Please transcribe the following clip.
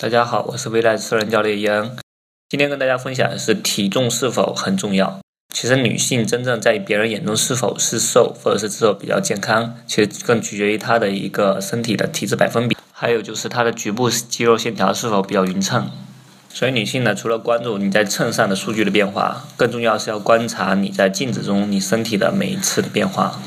大家好，我是未来私人教练伊恩。今天跟大家分享的是体重是否很重要。其实女性真正在别人眼中是否是瘦，或者是是否比较健康，其实更取决于她的一个身体的体脂百分比，还有就是她的局部肌肉线条是否比较匀称。所以女性呢，除了关注你在秤上的数据的变化，更重要是要观察你在镜子中你身体的每一次的变化。